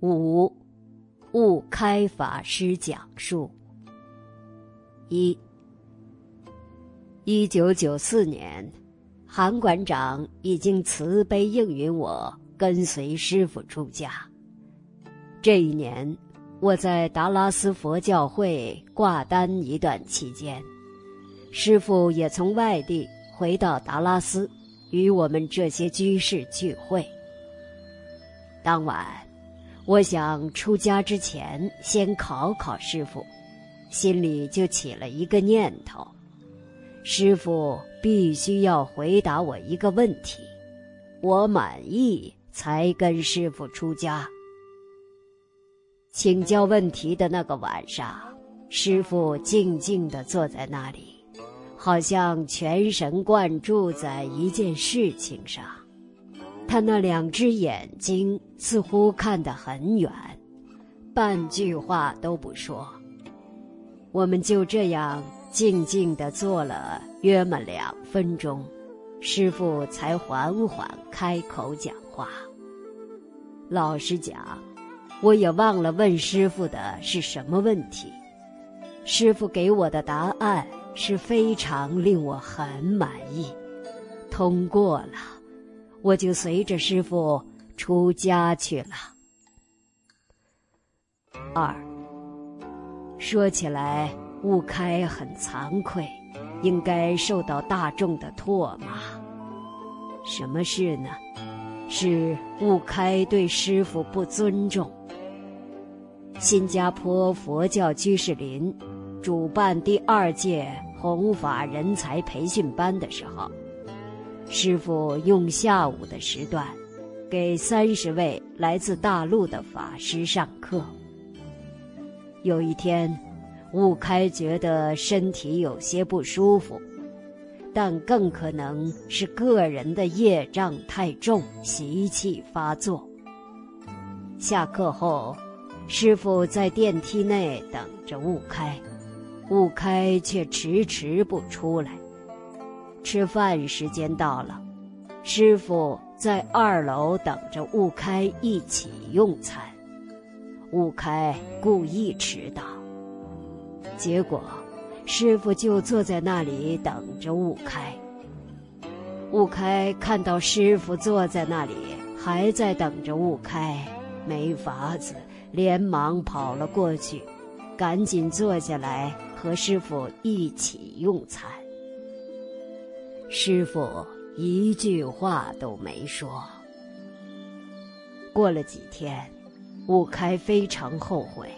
五，悟开法师讲述。一，一九九四年，韩馆长已经慈悲应允我跟随师傅出家。这一年，我在达拉斯佛教会挂单一段期间，师傅也从外地回到达拉斯，与我们这些居士聚会。当晚，我想出家之前先考考师傅，心里就起了一个念头：师傅必须要回答我一个问题，我满意才跟师傅出家。请教问题的那个晚上，师傅静静地坐在那里，好像全神贯注在一件事情上。他那两只眼睛似乎看得很远，半句话都不说。我们就这样静静地坐了约么两分钟，师傅才缓缓开口讲话。老实讲，我也忘了问师傅的是什么问题。师傅给我的答案是非常令我很满意，通过了。我就随着师傅出家去了。二，说起来，悟开很惭愧，应该受到大众的唾骂。什么事呢？是悟开对师傅不尊重。新加坡佛教居士林主办第二届弘法人才培训班的时候。师傅用下午的时段，给三十位来自大陆的法师上课。有一天，悟开觉得身体有些不舒服，但更可能是个人的业障太重，习气发作。下课后，师傅在电梯内等着悟开，悟开却迟迟不出来。吃饭时间到了，师傅在二楼等着悟开一起用餐。悟开故意迟到，结果师傅就坐在那里等着悟开。悟开看到师傅坐在那里，还在等着悟开，没法子，连忙跑了过去，赶紧坐下来和师傅一起用餐。师傅一句话都没说。过了几天，悟开非常后悔，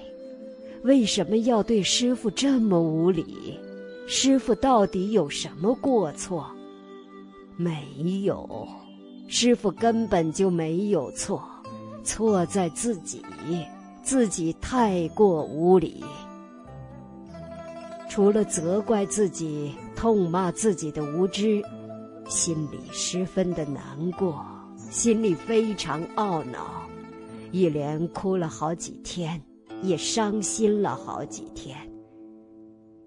为什么要对师傅这么无礼？师傅到底有什么过错？没有，师傅根本就没有错，错在自己，自己太过无礼。除了责怪自己、痛骂自己的无知，心里十分的难过，心里非常懊恼，一连哭了好几天，也伤心了好几天。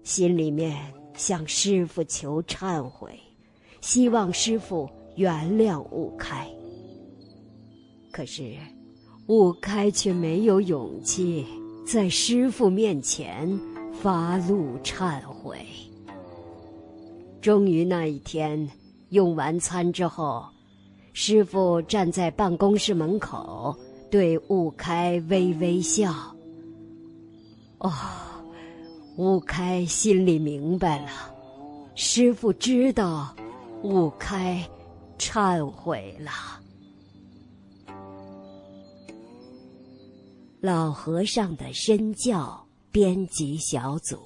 心里面向师傅求忏悔，希望师傅原谅悟开。可是，悟开却没有勇气在师傅面前。发怒忏悔。终于那一天，用完餐之后，师傅站在办公室门口，对悟开微微笑。哦，悟开心里明白了，师傅知道，悟开忏悔了。老和尚的身教。编辑小组。